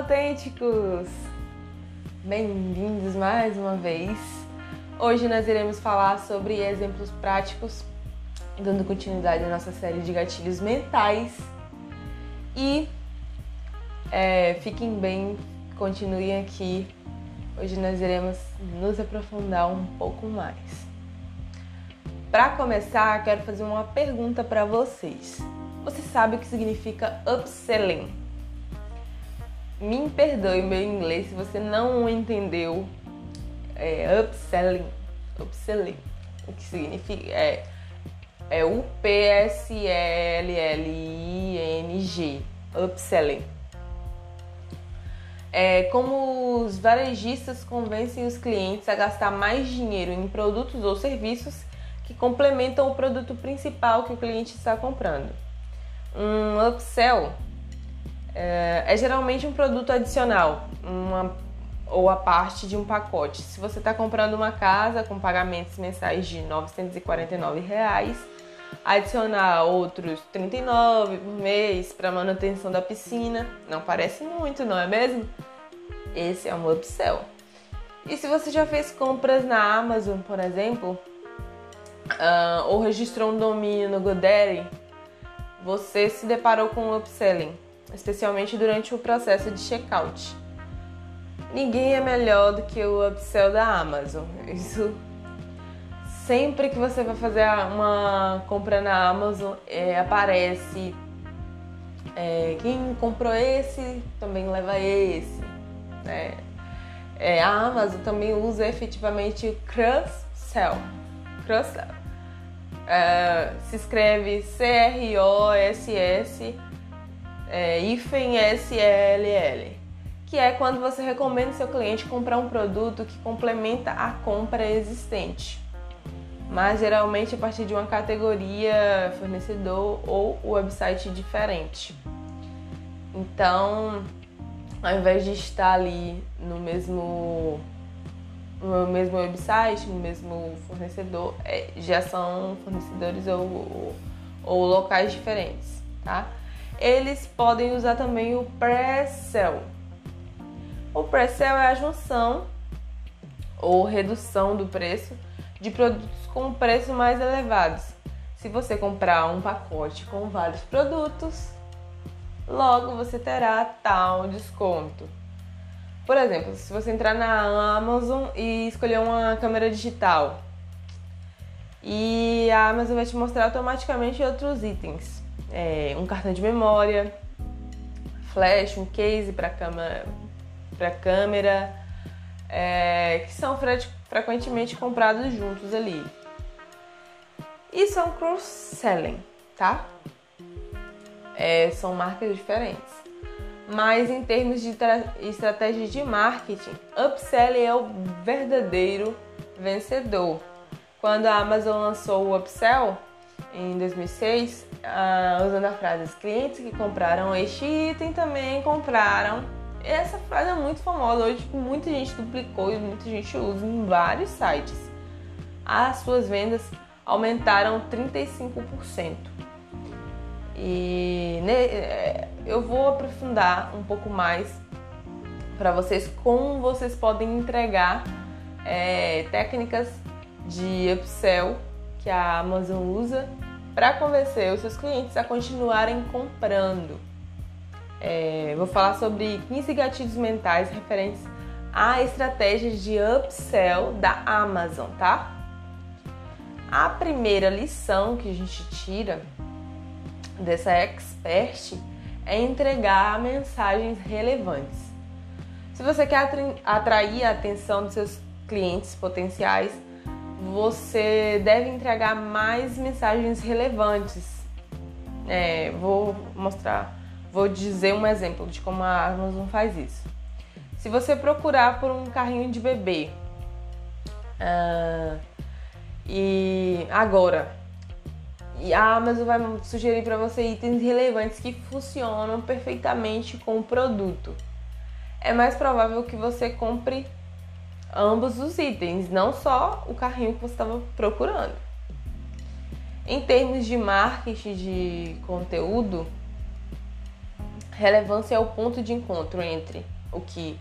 autênticos! Bem-vindos mais uma vez. Hoje nós iremos falar sobre exemplos práticos, dando continuidade à nossa série de gatilhos mentais. E é, fiquem bem, continuem aqui. Hoje nós iremos nos aprofundar um pouco mais. Para começar, quero fazer uma pergunta para vocês. Você sabe o que significa upselling? Me perdoe meu inglês se você não entendeu é, upselling. Upselling. O que significa? É, é U-P-S-L-L-I-N-G. Upselling. É como os varejistas convencem os clientes a gastar mais dinheiro em produtos ou serviços que complementam o produto principal que o cliente está comprando. Um upsell é, é geralmente um produto adicional, uma ou a parte de um pacote. Se você está comprando uma casa com pagamentos mensais de 949 reais, adicionar outros 39 por mês para manutenção da piscina, não parece muito, não é mesmo? Esse é um upsell. E se você já fez compras na Amazon, por exemplo, uh, ou registrou um domínio no GoDaddy, você se deparou com um upselling especialmente durante o processo de checkout. Ninguém é melhor do que o upsell da Amazon. Isso sempre que você vai fazer uma compra na Amazon é, aparece é, quem comprou esse também leva esse. Né? É, a Amazon também usa efetivamente o cross-sell. Cross-sell. É, se escreve C-R-O-S-S é, hífen SLL, que é quando você recomenda seu cliente comprar um produto que complementa a compra existente, mas geralmente a partir de uma categoria, fornecedor ou website diferente. Então, ao invés de estar ali no mesmo no mesmo website, no mesmo fornecedor, é, já são fornecedores ou, ou, ou locais diferentes, tá? Eles podem usar também o pré-sell. O pré-sell é a junção ou redução do preço de produtos com preço mais elevados. Se você comprar um pacote com vários produtos, logo você terá tal desconto. Por exemplo, se você entrar na Amazon e escolher uma câmera digital, e a Amazon vai te mostrar automaticamente outros itens é, um cartão de memória, flash, um case para câmera, câmera é, que são fre frequentemente comprados juntos ali. E são cross-selling, tá? É, são marcas diferentes. Mas em termos de estratégia de marketing, upselling é o verdadeiro vencedor. Quando a Amazon lançou o upsell em 2006, uh, usando a frase: os clientes que compraram este item também compraram. Essa frase é muito famosa hoje, tipo, muita gente duplicou e muita gente usa em vários sites. As suas vendas aumentaram 35%. E né, é, eu vou aprofundar um pouco mais para vocês como vocês podem entregar é, técnicas de upsell que a Amazon usa para convencer os seus clientes a continuarem comprando. É, vou falar sobre 15 gatilhos mentais referentes a estratégias de upsell da Amazon, tá? A primeira lição que a gente tira dessa expert é entregar mensagens relevantes. Se você quer atrair a atenção dos seus clientes potenciais, você deve entregar mais mensagens relevantes. É, vou mostrar, vou dizer um exemplo de como a Amazon faz isso. Se você procurar por um carrinho de bebê uh, e agora e a Amazon vai sugerir para você itens relevantes que funcionam perfeitamente com o produto. É mais provável que você compre ambos os itens, não só o carrinho que você estava procurando. Em termos de marketing de conteúdo, Relevância é o ponto de encontro entre o que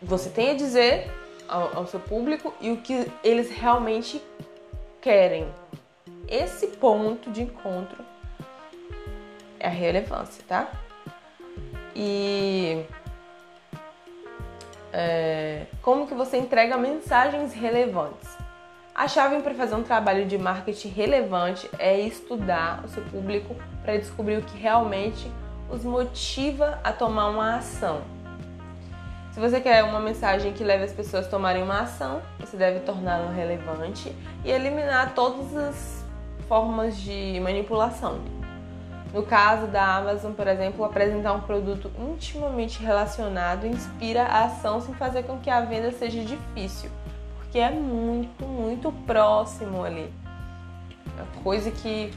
você tem a dizer ao, ao seu público e o que eles realmente querem. Esse ponto de encontro é a relevância, tá? E é, como que você entrega mensagens relevantes? A chave para fazer um trabalho de marketing relevante é estudar o seu público para descobrir o que realmente os motiva a tomar uma ação. Se você quer uma mensagem que leve as pessoas a tomarem uma ação, você deve torná-la relevante e eliminar todas as formas de manipulação. No caso da Amazon, por exemplo, apresentar um produto intimamente relacionado inspira a ação sem fazer com que a venda seja difícil, porque é muito, muito próximo ali. É coisa que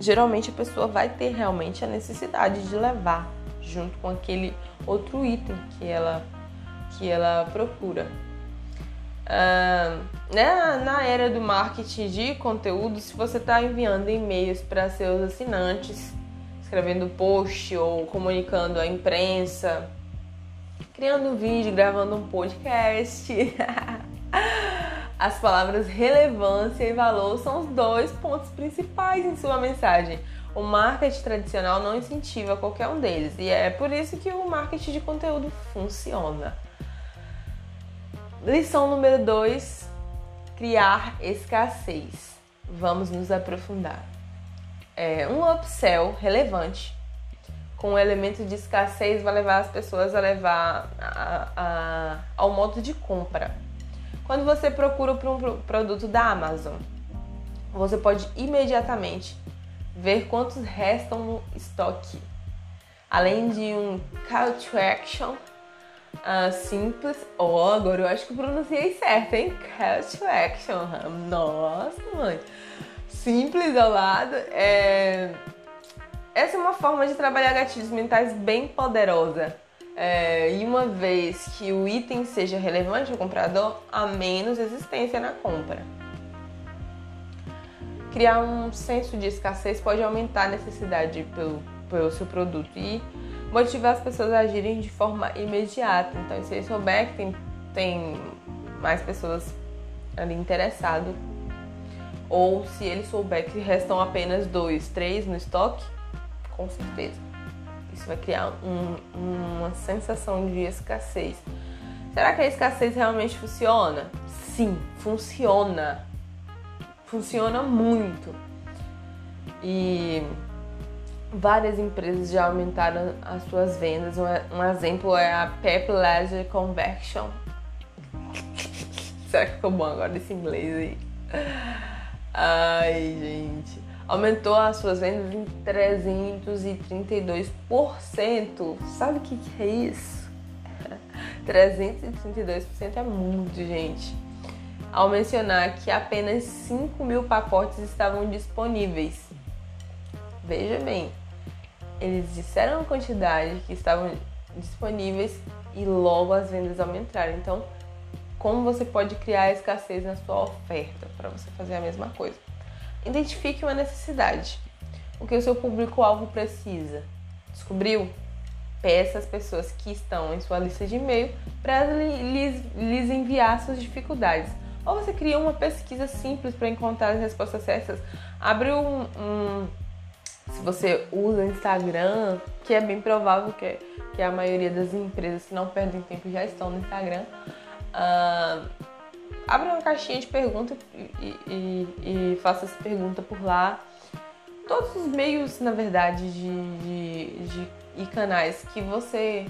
geralmente a pessoa vai ter realmente a necessidade de levar junto com aquele outro item que ela, que ela procura. Uh, né, na era do marketing de conteúdo, se você está enviando e-mails para seus assinantes, escrevendo post ou comunicando à imprensa, criando um vídeo, gravando um podcast, as palavras relevância e valor são os dois pontos principais em sua mensagem. O marketing tradicional não incentiva qualquer um deles e é por isso que o marketing de conteúdo funciona. Lição número 2: criar escassez. Vamos nos aprofundar. É, um upsell relevante com o elemento de escassez vai levar as pessoas a levar a, a, ao modo de compra. Quando você procura por um produto da Amazon, você pode imediatamente ver quantos restam no estoque. Além de um call to action uh, simples. Oh, agora eu acho que pronunciei certo, hein? Call to action. Nossa, mãe. Simples ao lado. É... Essa é uma forma de trabalhar gatilhos mentais bem poderosa. É, e uma vez que o item seja relevante ao comprador, há menos resistência na compra. Criar um senso de escassez pode aumentar a necessidade pelo, pelo seu produto e motivar as pessoas a agirem de forma imediata. Então, se ele souber que tem, tem mais pessoas ali interessadas, ou se ele souber que restam apenas dois, três no estoque, com certeza. Isso vai criar um, uma sensação de escassez. Será que a escassez realmente funciona? Sim, funciona. Funciona muito. E várias empresas já aumentaram as suas vendas. Um, exemplo é a Pep Laser Convection. Será que ficou bom agora esse inglês aí? Ai, gente. Aumentou as suas vendas em 332%. Sabe o que, que é isso? 332% é muito, gente. Ao mencionar que apenas 5 mil pacotes estavam disponíveis. Veja bem, eles disseram a quantidade que estavam disponíveis e logo as vendas aumentaram. Então, como você pode criar escassez na sua oferta para você fazer a mesma coisa? Identifique uma necessidade. O que o seu público-alvo precisa. Descobriu? Peça às pessoas que estão em sua lista de e-mail para lhes, lhes enviar suas dificuldades. Ou você cria uma pesquisa simples para encontrar as respostas certas. Abre um, um se você usa Instagram, que é bem provável que, que a maioria das empresas que não perdem tempo já estão no Instagram, uh, abra uma caixinha de perguntas e, e, e, faça essa pergunta por lá. Todos os meios, na verdade, de, de, de e canais que você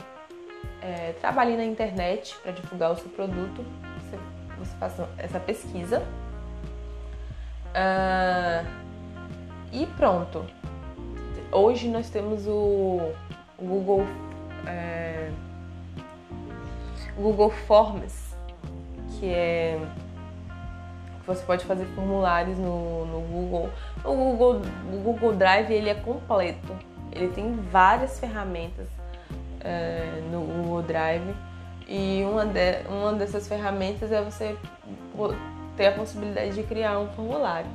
é, trabalhe na internet para divulgar o seu produto, você, você faça essa pesquisa. Uh, e pronto hoje nós temos o, Google, é, Google Forms, que é você pode fazer formulários no, no Google. O Google, o Google Drive ele é completo. Ele tem várias ferramentas é, no Google Drive e uma, de, uma dessas ferramentas é você ter a possibilidade de criar um formulário.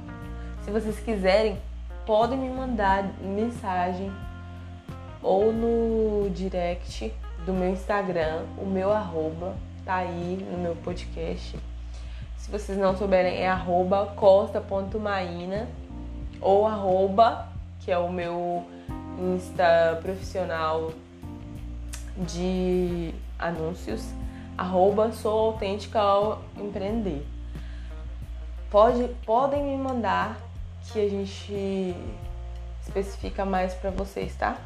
Se vocês quiserem, podem me mandar mensagem ou no direct do meu Instagram, o meu arroba tá aí no meu podcast. Se vocês não souberem, é arroba ou arroba, que é o meu Insta profissional de anúncios, arroba sou autêntica ao empreender. Pode, podem me mandar que a gente especifica mais para vocês, tá?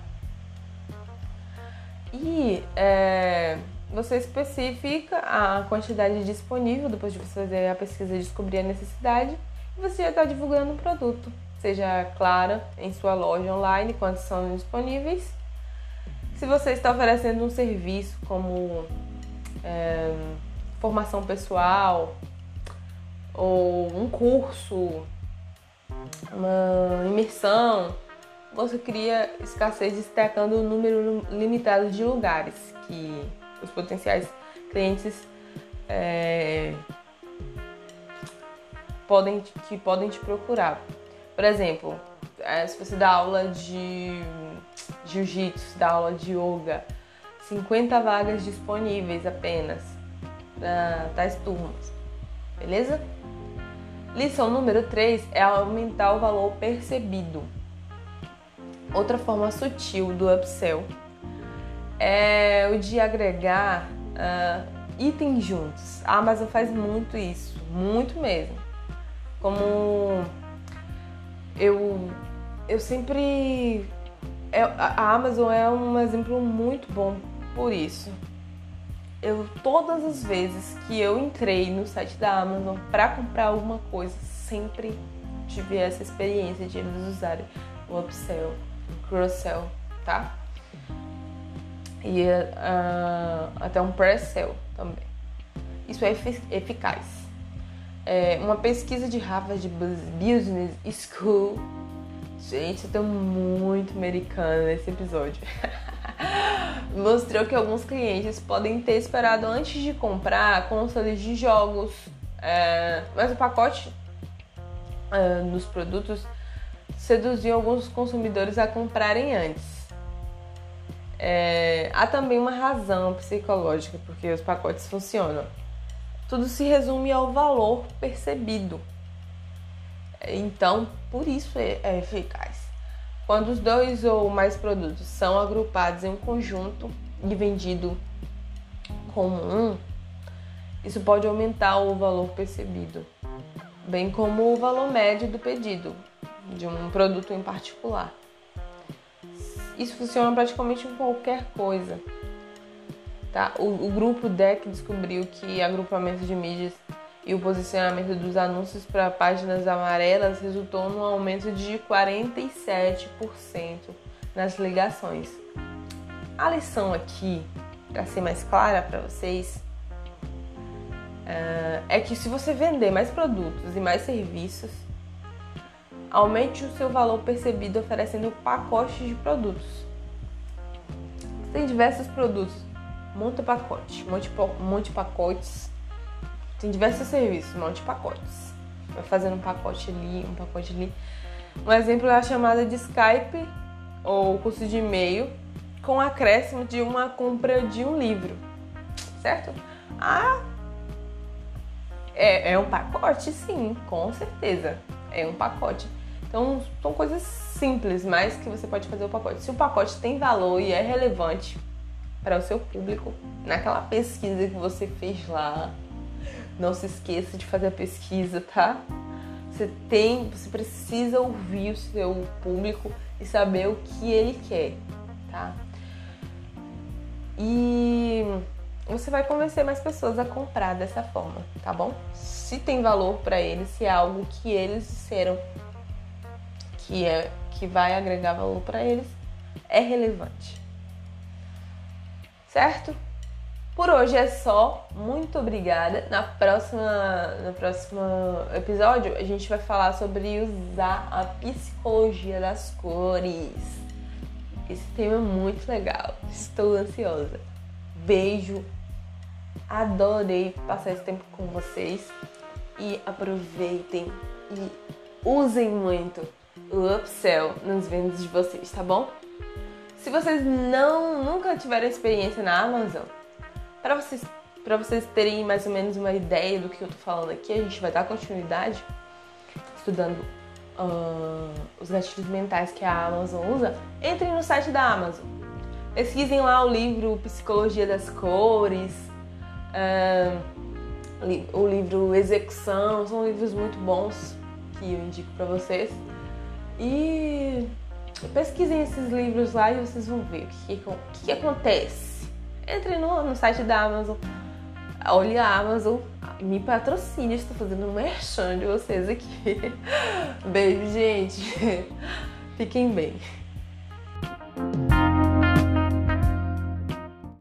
E é, você especifica a quantidade disponível depois de você fazer a pesquisa e descobrir a necessidade e você já está divulgando o produto. Seja clara em sua loja online quantos são disponíveis. Se você está oferecendo um serviço como é, formação pessoal ou um curso, uma imersão, você cria escassez destacando o número limitado de lugares que os potenciais clientes é, podem, que podem te procurar. Por exemplo, é, se você dá aula de jiu-jitsu, dá aula de yoga, 50 vagas disponíveis apenas para tais turmas, beleza? Lição número 3 é aumentar o valor percebido. Outra forma sutil do upsell é o de agregar uh, itens juntos. A Amazon faz muito isso, muito mesmo. Como eu, eu sempre. É, a Amazon é um exemplo muito bom por isso. Eu todas as vezes que eu entrei no site da Amazon para comprar alguma coisa, sempre tive essa experiência de eles usarem o upsell, o cross-sell, tá? E uh, até um pre-sell também. Isso é eficaz. É uma pesquisa de Harvard Business School. Gente, eu tô muito americana nesse episódio. mostrou que alguns clientes podem ter esperado antes de comprar consoles de jogos, é, mas o pacote é, produtos seduziu alguns consumidores a comprarem antes. É, há também uma razão psicológica porque os pacotes funcionam. Tudo se resume ao valor percebido. Então, por isso é, é eficaz. Quando os dois ou mais produtos são agrupados em um conjunto e vendido como um, isso pode aumentar o valor percebido, bem como o valor médio do pedido de um produto em particular. Isso funciona praticamente em qualquer coisa. Tá? O, o grupo DEC descobriu que agrupamento de mídias e o posicionamento dos anúncios para páginas amarelas resultou num aumento de 47% nas ligações. A lição aqui, para ser mais clara para vocês, eh, é que se você vender mais produtos e mais serviços, aumente o seu valor percebido oferecendo pacotes de produtos. Tem diversos produtos, monta pacote, monte, monte pacotes tem diversos serviços, um monte de pacotes. Vai fazendo um pacote ali, um pacote ali. Um exemplo é a chamada de Skype ou curso de e-mail com acréscimo de uma compra de um livro, certo? Ah, é, é um pacote, sim, com certeza. É um pacote. Então, são coisas simples, mas que você pode fazer o pacote. Se o pacote tem valor e é relevante para o seu público, naquela pesquisa que você fez lá, não se esqueça de fazer a pesquisa, tá? Você tem, você precisa ouvir o seu público e saber o que ele quer, tá? E você vai convencer mais pessoas a comprar dessa forma, tá bom? Se tem valor para eles, se é algo que eles disseram que é que vai agregar valor para eles, é relevante. Certo? Por hoje é só. Muito obrigada. Na próxima, no próximo episódio, a gente vai falar sobre usar a psicologia das cores. Esse tema é muito legal. Estou ansiosa. Beijo. Adorei passar esse tempo com vocês. E aproveitem e usem muito o upsell nas vendas de vocês, tá bom? Se vocês não nunca tiveram experiência na Amazon, para vocês para vocês terem mais ou menos uma ideia do que eu tô falando aqui, a gente vai dar continuidade estudando uh, os gatilhos mentais que a Amazon usa. Entrem no site da Amazon, pesquisem lá o livro Psicologia das Cores, uh, o livro Execução, são livros muito bons que eu indico para vocês. E pesquisem esses livros lá e vocês vão ver o que, que, que acontece. Entre no, no site da Amazon, olha a Amazon, me patrocine, estou fazendo um merchan de vocês aqui. Beijo, gente. Fiquem bem.